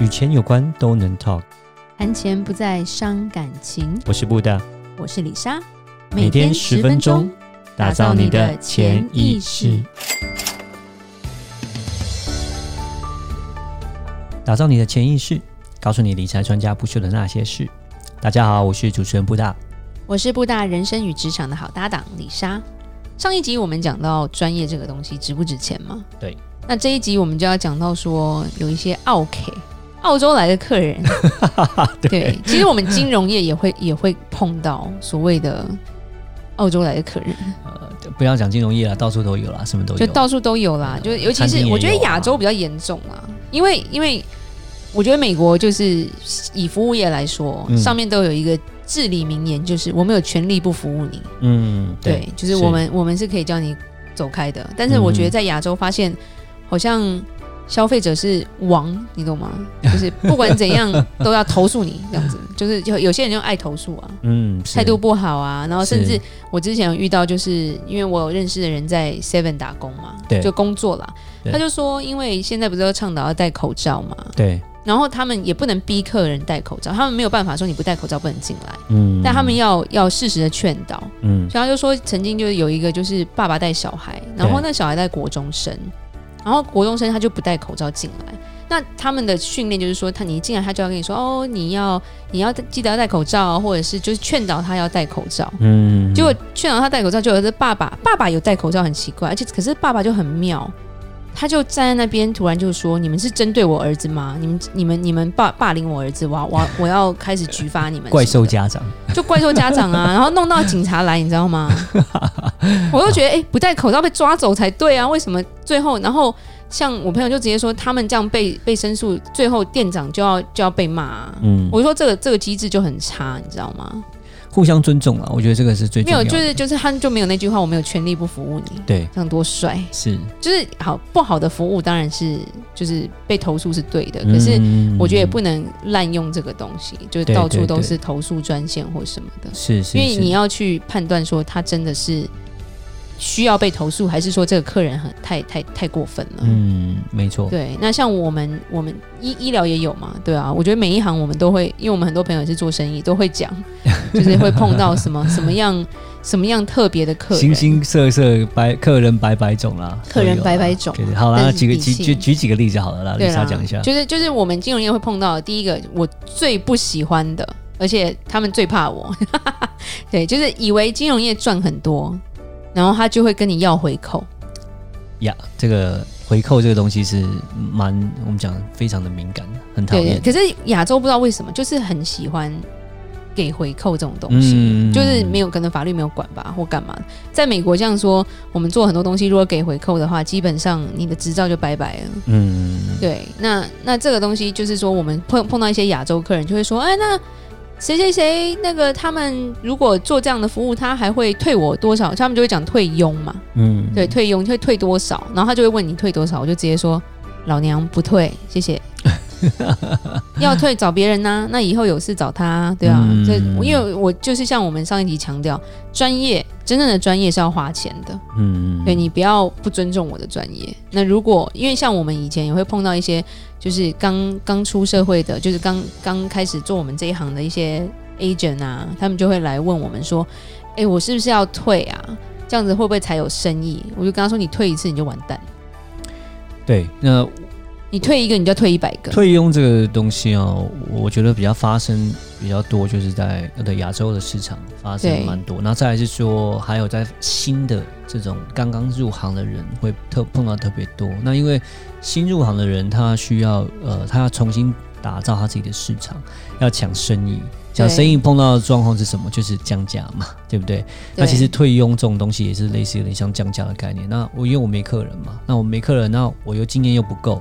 与钱有关都能 talk，谈钱不再伤感情。我是布大，我是李莎，每天十分钟，打造你的潜意识，打造你的潜意识，告诉你理财专家不说的那些事。大家好，我是主持人布大，我是布大人生与职场的好搭档李莎。上一集我们讲到专业这个东西值不值钱吗？对。那这一集我们就要讲到说有一些奥客。澳洲来的客人，对，对，其实我们金融业也会也会碰到所谓的澳洲来的客人。呃，不要讲金融业了，到处都有啦，什么都有，就到处都有啦。就尤其是我觉得亚洲比较严重啊，因为因为我觉得美国就是以服务业来说，嗯、上面都有一个至理名言，就是我们有权利不服务你。嗯，对，对，就是我们是我们是可以叫你走开的。但是我觉得在亚洲发现好像。消费者是王，你懂吗？就是不管怎样都要投诉你这样子，就是有有些人就爱投诉啊，嗯，态度不好啊，然后甚至我之前有遇到，就是因为我有认识的人在 Seven 打工嘛，对，就工作啦，他就说，因为现在不是都倡导要戴口罩嘛，对，然后他们也不能逼客人戴口罩，他们没有办法说你不戴口罩不能进来，嗯，但他们要要适时的劝导，嗯，所以他就说曾经就是有一个就是爸爸带小孩，然后那小孩在国中生。然后国中生他就不戴口罩进来，那他们的训练就是说，他你一进来他就要跟你说，哦，你要你要记得要戴口罩，或者是就是劝导他要戴口罩。嗯，结果劝导他戴口罩，就有个爸爸，爸爸有戴口罩很奇怪，而且可是爸爸就很妙，他就站在那边，突然就说，你们是针对我儿子吗？你们你们你们霸霸凌我儿子，我我 我要开始举发你们。怪兽家长，就怪兽家长啊，然后弄到警察来，你知道吗？我都觉得，哎、欸，不戴口罩被抓走才对啊！为什么最后，然后像我朋友就直接说，他们这样被被申诉，最后店长就要就要被骂、啊。嗯，我就说这个这个机制就很差，你知道吗？互相尊重啊，我觉得这个是最重要的。没有，就是就是他就没有那句话，我没有权利不服务你。对，这样多帅。是，就是好不好的服务当然是就是被投诉是对的，可是我觉得也不能滥用这个东西，就是到处都是投诉专线或什么的。是是，因为你要去判断说他真的是。需要被投诉，还是说这个客人很太太太过分了？嗯，没错。对，那像我们我们医医疗也有嘛？对啊，我觉得每一行我们都会，因为我们很多朋友也是做生意，都会讲，就是会碰到什么什么样什么样特别的客人，形形色色百客人百百种啦，客人百百种。好啦，举个举举举几个例子好了啦，里莎讲一下。就是就是我们金融业会碰到的第一个，我最不喜欢的，而且他们最怕我，对，就是以为金融业赚很多。然后他就会跟你要回扣，呀，这个回扣这个东西是蛮我们讲非常的敏感的，很讨厌。可是亚洲不知道为什么就是很喜欢给回扣这种东西，嗯、就是没有可能法律没有管吧，或干嘛。在美国这样说，我们做很多东西如果给回扣的话，基本上你的执照就拜拜了。嗯，对。那那这个东西就是说，我们碰碰到一些亚洲客人就会说，哎，那。谁谁谁那个他们如果做这样的服务，他还会退我多少？他们就会讲退佣嘛，嗯，对，退佣会退多少？然后他就会问你退多少，我就直接说老娘不退，谢谢。要退找别人呐、啊，那以后有事找他，对啊，这、嗯、因为我就是像我们上一集强调，专业真正的专业是要花钱的，嗯，对，你不要不尊重我的专业。那如果因为像我们以前也会碰到一些。就是刚刚出社会的，就是刚刚开始做我们这一行的一些 agent 啊，他们就会来问我们说：“哎、欸，我是不是要退啊？这样子会不会才有生意？”我就跟他说：“你退一次你就完蛋。”对，那。你退一个，你就退一百个。退佣这个东西哦，我觉得比较发生比较多，就是在呃亚洲的市场发生蛮多。那再来是说，还有在新的这种刚刚入行的人会特碰到特别多。那因为新入行的人，他需要呃，他要重新打造他自己的市场，要抢生意。抢生意碰到的状况是什么？就是降价嘛，对不对？对，那其实退佣这种东西也是类似有点像降价的概念。那我因为我没客人嘛，那我没客人，那我又经验又不够。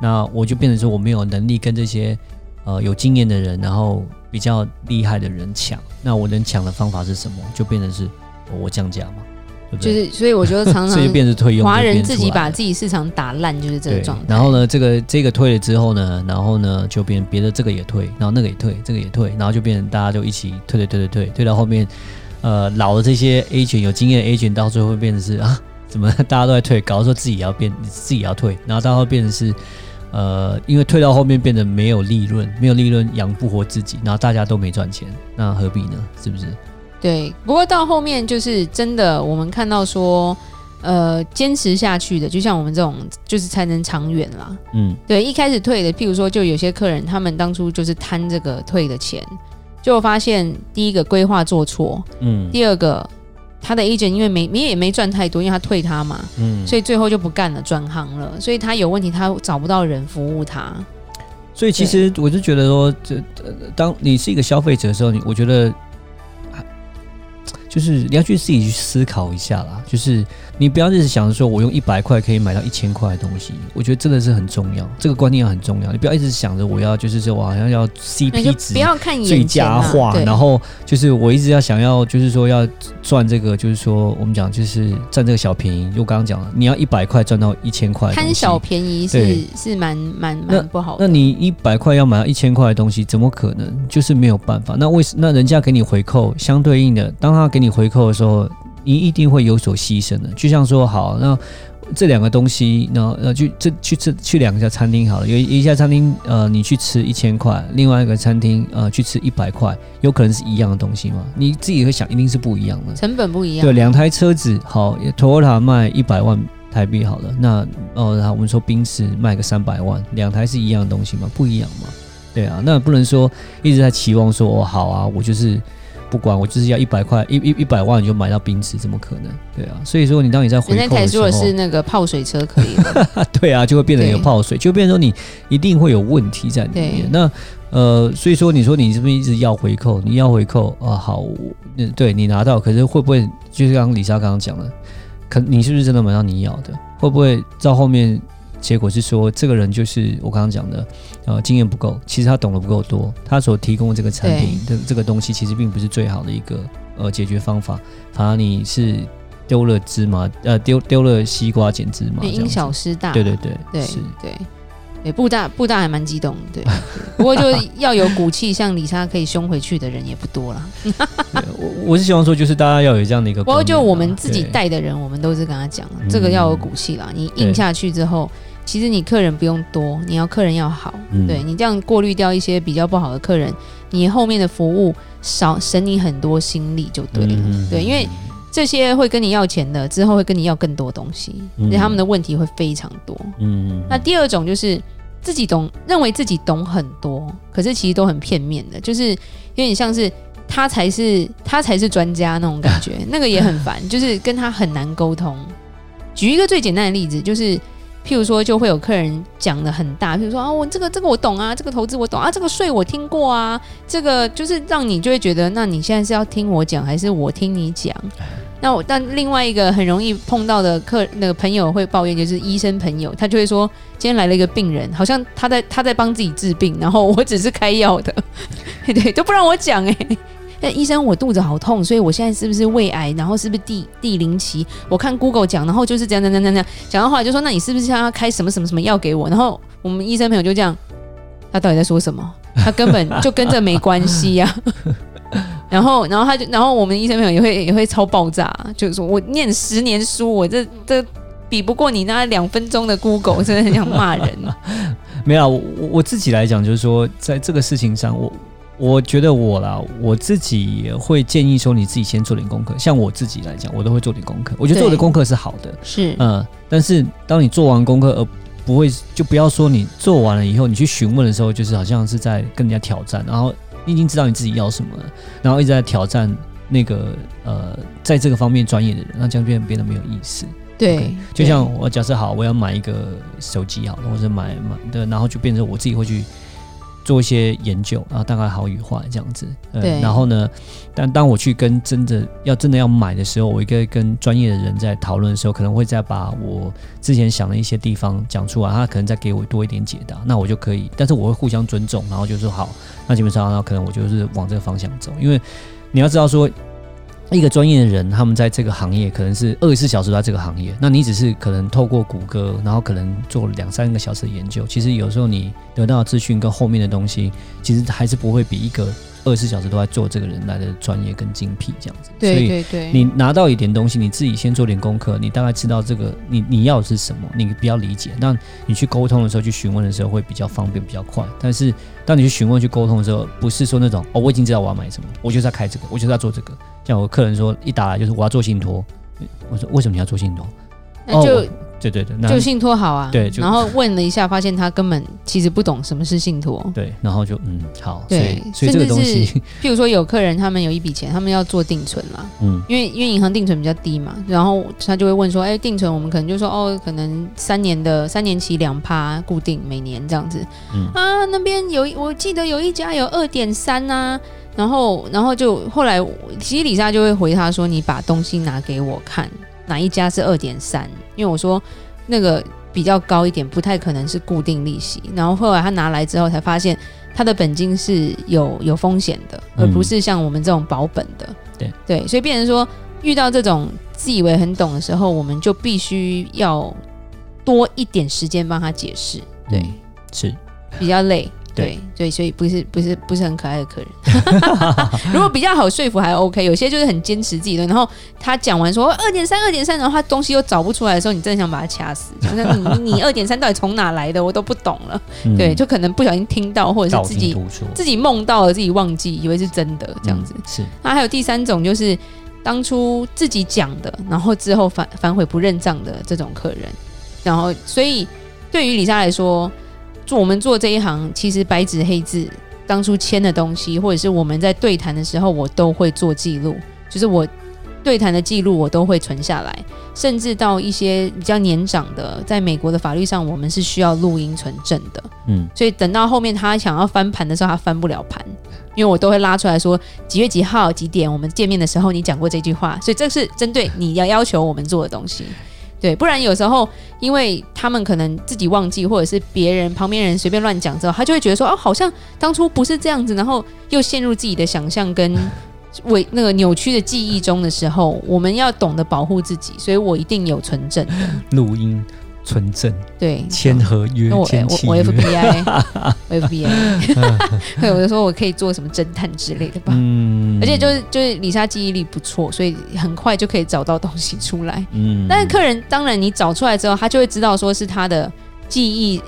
那我就变成说我没有能力跟这些呃有经验的人，然后比较厉害的人抢。那我能抢的方法是什么？就变成是我降价嘛，对不对？就是所以我觉得常常 华人自己把自己市场打烂，就是这个状态。然后呢，这个这个退了之后呢，然后呢就变别的这个也退，然后那个也退，这个也退，然后就变成大家就一起退退退退退，退到后面，呃，老的这些 agent 有经验的 agent 到最后会变成是啊，怎么大家都在退，搞得说自己也要变，自己也要退，然后到后变成是。呃，因为退到后面变得没有利润，没有利润养不活自己，然后大家都没赚钱，那何必呢？是不是？对。不过到后面就是真的，我们看到说，呃，坚持下去的，就像我们这种，就是才能长远啦。嗯，对。一开始退的，譬如说，就有些客人，他们当初就是贪这个退的钱，就发现第一个规划做错，嗯，第二个。他的 agent 因为没你也没赚太多，因为他退他嘛，嗯，所以最后就不干了，转行了。所以他有问题，他找不到人服务他。所以其实我就觉得说，这当你是一个消费者的时候，你我觉得。就是你要去自己去思考一下啦，就是你不要一直想着说我用一百块可以买到一千块的东西，我觉得真的是很重要，这个观念很重要。你不要一直想着我要就是说我好像要 CP 值不要看最佳化，然后就是我一直要想要就是说要赚这个，就是说我们讲就是占这个小便宜。就刚刚讲了，你要一百块赚到一千块，贪小便宜是是蛮蛮蛮不好的。那你一百块要买到一千块的东西，怎么可能？就是没有办法。那为什那人家给你回扣相对应的，当他给。给你回扣的时候，你一定会有所牺牲的。就像说，好，那这两个东西，那呃，就这去吃去两家餐厅好了。有一家餐厅，呃，你去吃一千块，另外一个餐厅，呃，去吃一百块，有可能是一样的东西吗？你自己会想，一定是不一样的，成本不一样。对，两台车子，好，Toyota 卖一百万台币好了，那哦，然后我们说宾士卖个三百万，两台是一样的东西吗？不一样嘛。对啊，那不能说一直在期望说，哦，好啊，我就是。不管我就是要一百块一一一百万你就买到冰池，怎么可能？对啊，所以说你当你在回扣的时候，的是那个泡水车可以了，对啊，就会变成有泡水，就变成说你一定会有问题在里面。那呃，所以说你说你是不是一直要回扣？你要回扣啊？好，嗯，对你拿到，可是会不会就是刚刚李莎刚刚讲的，可你是不是真的买到你要的？会不会到后面？结果是说，这个人就是我刚刚讲的，呃，经验不够，其实他懂得不够多，他所提供的这个产品的这个东西，其实并不是最好的一个呃解决方法，反而你是丢了芝麻，呃，丢丢了西瓜捡芝麻，因小失大，对对对，对是，对，对，布大布大还蛮激动，对，对。不过就要有骨气，像李莎可以凶回去的人也不多了。我我是希望说，就是大家要有这样的一个，不过就我们自己带的人，我们都是跟他讲，这个要有骨气啦，你硬下去之后。其实你客人不用多，你要客人要好，嗯、对你这样过滤掉一些比较不好的客人，你后面的服务少省你很多心力就对了。嗯、对，因为这些会跟你要钱的，之后会跟你要更多东西，所以他们的问题会非常多。嗯，那第二种就是自己懂，认为自己懂很多，可是其实都很片面的，就是有点像是他才是他才是专家那种感觉，那个也很烦，就是跟他很难沟通。举一个最简单的例子，就是。譬如说，就会有客人讲的很大，譬如说啊，我这个这个我懂啊，这个投资我懂啊，这个税我听过啊，这个就是让你就会觉得，那你现在是要听我讲，还是我听你讲？那我但另外一个很容易碰到的客那个朋友会抱怨，就是医生朋友，他就会说，今天来了一个病人，好像他在他在帮自己治病，然后我只是开药的，对，都不让我讲哎、欸。那医生，我肚子好痛，所以我现在是不是胃癌？然后是不是第第零期？我看 Google 讲，然后就是这样这样这样这样讲的话，就说那你是不是想要开什么什么什么药给我？然后我们医生朋友就这样，他到底在说什么？他根本 就跟这没关系呀、啊。然后，然后他就，然后我们医生朋友也会也会超爆炸，就是说我念十年书，我这这比不过你那两分钟的 Google，真的很想骂人。没有，我我自己来讲，就是说在这个事情上，我。我觉得我啦，我自己也会建议说，你自己先做点功课。像我自己来讲，我都会做点功课。我觉得做的功课是好的，是嗯。但是当你做完功课，而不会就不要说你做完了以后，你去询问的时候，就是好像是在跟人家挑战。然后你已经知道你自己要什么了，然后一直在挑战那个呃，在这个方面专业的人，那这样变变得没有意思。对，okay? 就像我假设好，我要买一个手机好了，或者买买的，然后就变成我自己会去。做一些研究，然后大概好与坏这样子。嗯、对。然后呢，但当我去跟真的要真的要买的时候，我一个跟专业的人在讨论的时候，可能会再把我之前想的一些地方讲出来，他可能再给我多一点解答，那我就可以。但是我会互相尊重，然后就说好，那基本上那可能我就是往这个方向走，因为你要知道说。一个专业的人，他们在这个行业可能是二十四小时都在这个行业，那你只是可能透过谷歌，然后可能做两三个小时的研究，其实有时候你得到的资讯跟后面的东西，其实还是不会比一个二十四小时都在做这个人来的专业跟精辟这样子。对对对。你拿到一点东西，你自己先做点功课，你大概知道这个你你要的是什么，你比较理解。那你去沟通的时候，去询问的时候会比较方便，比较快。但是当你去询问、去沟通的时候，不是说那种哦，我已经知道我要买什么，我就是要开这个，我就是要做这个。像我客人说，一打来就是我要做信托，我说为什么你要做信托？那就。哦对对对，就信托好啊。对，然后问了一下，发现他根本其实不懂什么是信托。对，然后就嗯好。对，所以这个东西，譬如说有客人他们有一笔钱，他们要做定存啦。嗯。因为因为银行定存比较低嘛，然后他就会问说，哎，定存我们可能就说哦，可能三年的三年期两趴固定每年这样子。嗯。啊，那边有我记得有一家有二点三呐，然后然后就后来其实李莎就会回他说，你把东西拿给我看。哪一家是二点三？因为我说那个比较高一点，不太可能是固定利息。然后后来他拿来之后，才发现他的本金是有有风险的，而不是像我们这种保本的。嗯、对对，所以变成说遇到这种自以为很懂的时候，我们就必须要多一点时间帮他解释。对，嗯、是比较累。对对，所以不是不是不是很可爱的客人。如果比较好说服还 OK，有些就是很坚持自己的。然后他讲完说二点三二点三，然后他东西又找不出来的时候，你真的想把他掐死。就是你你二点三到底从哪来的，我都不懂了。嗯、对，就可能不小心听到，或者是自己自己梦到了，自己忘记，以为是真的这样子。嗯、是。那还有第三种，就是当初自己讲的，然后之后反反悔不认账的这种客人。然后，所以对于李莎来说。做我们做这一行，其实白纸黑字，当初签的东西，或者是我们在对谈的时候，我都会做记录。就是我对谈的记录，我都会存下来。甚至到一些比较年长的，在美国的法律上，我们是需要录音存证的。嗯，所以等到后面他想要翻盘的时候，他翻不了盘，因为我都会拉出来说几月几号几点我们见面的时候，你讲过这句话。所以这是针对你要要求我们做的东西。对，不然有时候，因为他们可能自己忘记，或者是别人旁边人随便乱讲之后，他就会觉得说，哦，好像当初不是这样子，然后又陷入自己的想象跟 为那个扭曲的记忆中的时候，我们要懂得保护自己，所以我一定有存证 录音。存证对，签合约，我我 FBI，我 FBI，我就说我可以做什么侦探之类的吧。嗯，而且就是就是李莎记忆力不错，所以很快就可以找到东西出来。嗯，但是客人当然你找出来之后，他就会知道说是他的记忆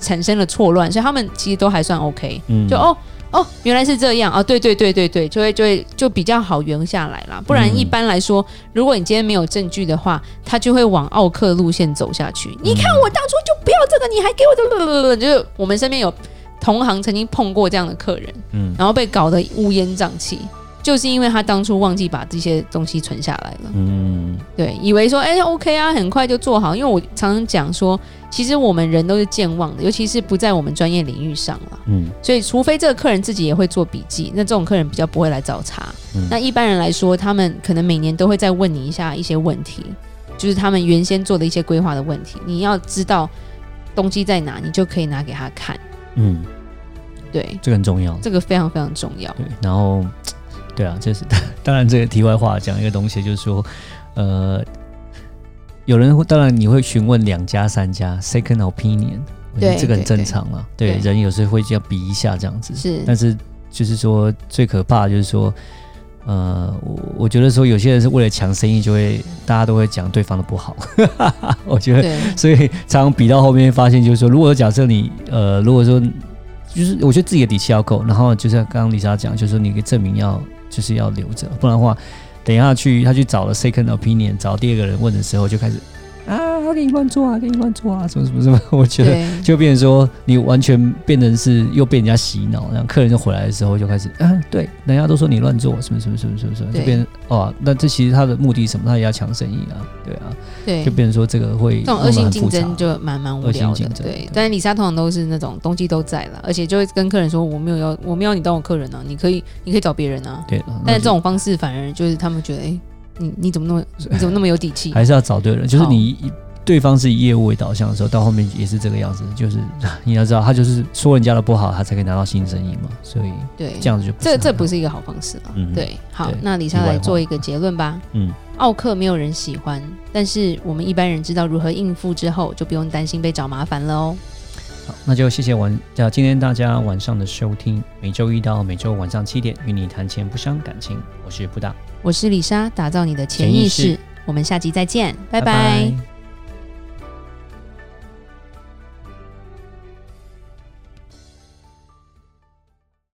产生了错乱，所以他们其实都还算 OK。嗯，就哦。哦，原来是这样啊！对对对对对，就会就会就比较好圆下来啦。不然一般来说，嗯、如果你今天没有证据的话，他就会往奥克路线走下去。嗯、你看我当初就不要这个，你还给我这个，就是我们身边有同行曾经碰过这样的客人，嗯，然后被搞得乌烟瘴气。就是因为他当初忘记把这些东西存下来了，嗯，对，以为说哎、欸、OK 啊，很快就做好。因为我常常讲说，其实我们人都是健忘的，尤其是不在我们专业领域上了，嗯，所以除非这个客人自己也会做笔记，那这种客人比较不会来找茬。嗯、那一般人来说，他们可能每年都会再问你一下一些问题，就是他们原先做的一些规划的问题，你要知道东西在哪，你就可以拿给他看，嗯，对，这个很重要，这个非常非常重要，对，然后。对啊，就是当然，这个题外话讲一个东西，就是说，呃，有人会当然你会询问两家三家 second opinion，我觉得这个很正常啊。对，人有时候会这样比一下这样子。是，但是就是说最可怕的就是说，呃，我我觉得说有些人是为了抢生意，就会大家都会讲对方的不好。我觉得，所以常常比到后面发现，就是说，如果假设你呃，如果说就是我觉得自己的底气要够，然后就像刚刚里莎讲，就是说你可以证明要。就是要留着，不然的话，等一下去他去找了 second opinion，找第二个人问的时候，就开始啊，他给你乱做啊，给你乱做啊，什么什么什么，我觉得就变成说你完全变成是又被人家洗脑，然后客人就回来的时候就开始啊，对，人家都说你乱做，什么什么什么什么什么，就变成哦，那这其实他的目的什么？他也要抢生意啊，对啊，对，就变成说这个会这种恶性竞争就蛮蛮无聊的，对。对但是李莎通常都是那种东西都在了，而且就会跟客人说我没有要我没有你当我客人啊，你可以你可以找别人啊，对。但是这种方式反而就是他们觉得哎。你你怎么那么你怎么那么有底气？还是要找对人，就是你对方是以业务为导向的时候，到后面也是这个样子。就是你要知道，他就是说人家的不好，他才可以拿到新生意嘛。所以对这样子就不这这不是一个好方式了。嗯，对。好，那李莎来做一个结论吧。嗯，奥克没有人喜欢，但是我们一般人知道如何应付之后，就不用担心被找麻烦了哦。好，那就谢谢晚，叫今天大家晚上的收听，每周一到每周晚上七点，与你谈钱不伤感情，我是布大，我是李莎，打造你的潜意识，意识我们下集再见，拜拜。拜拜。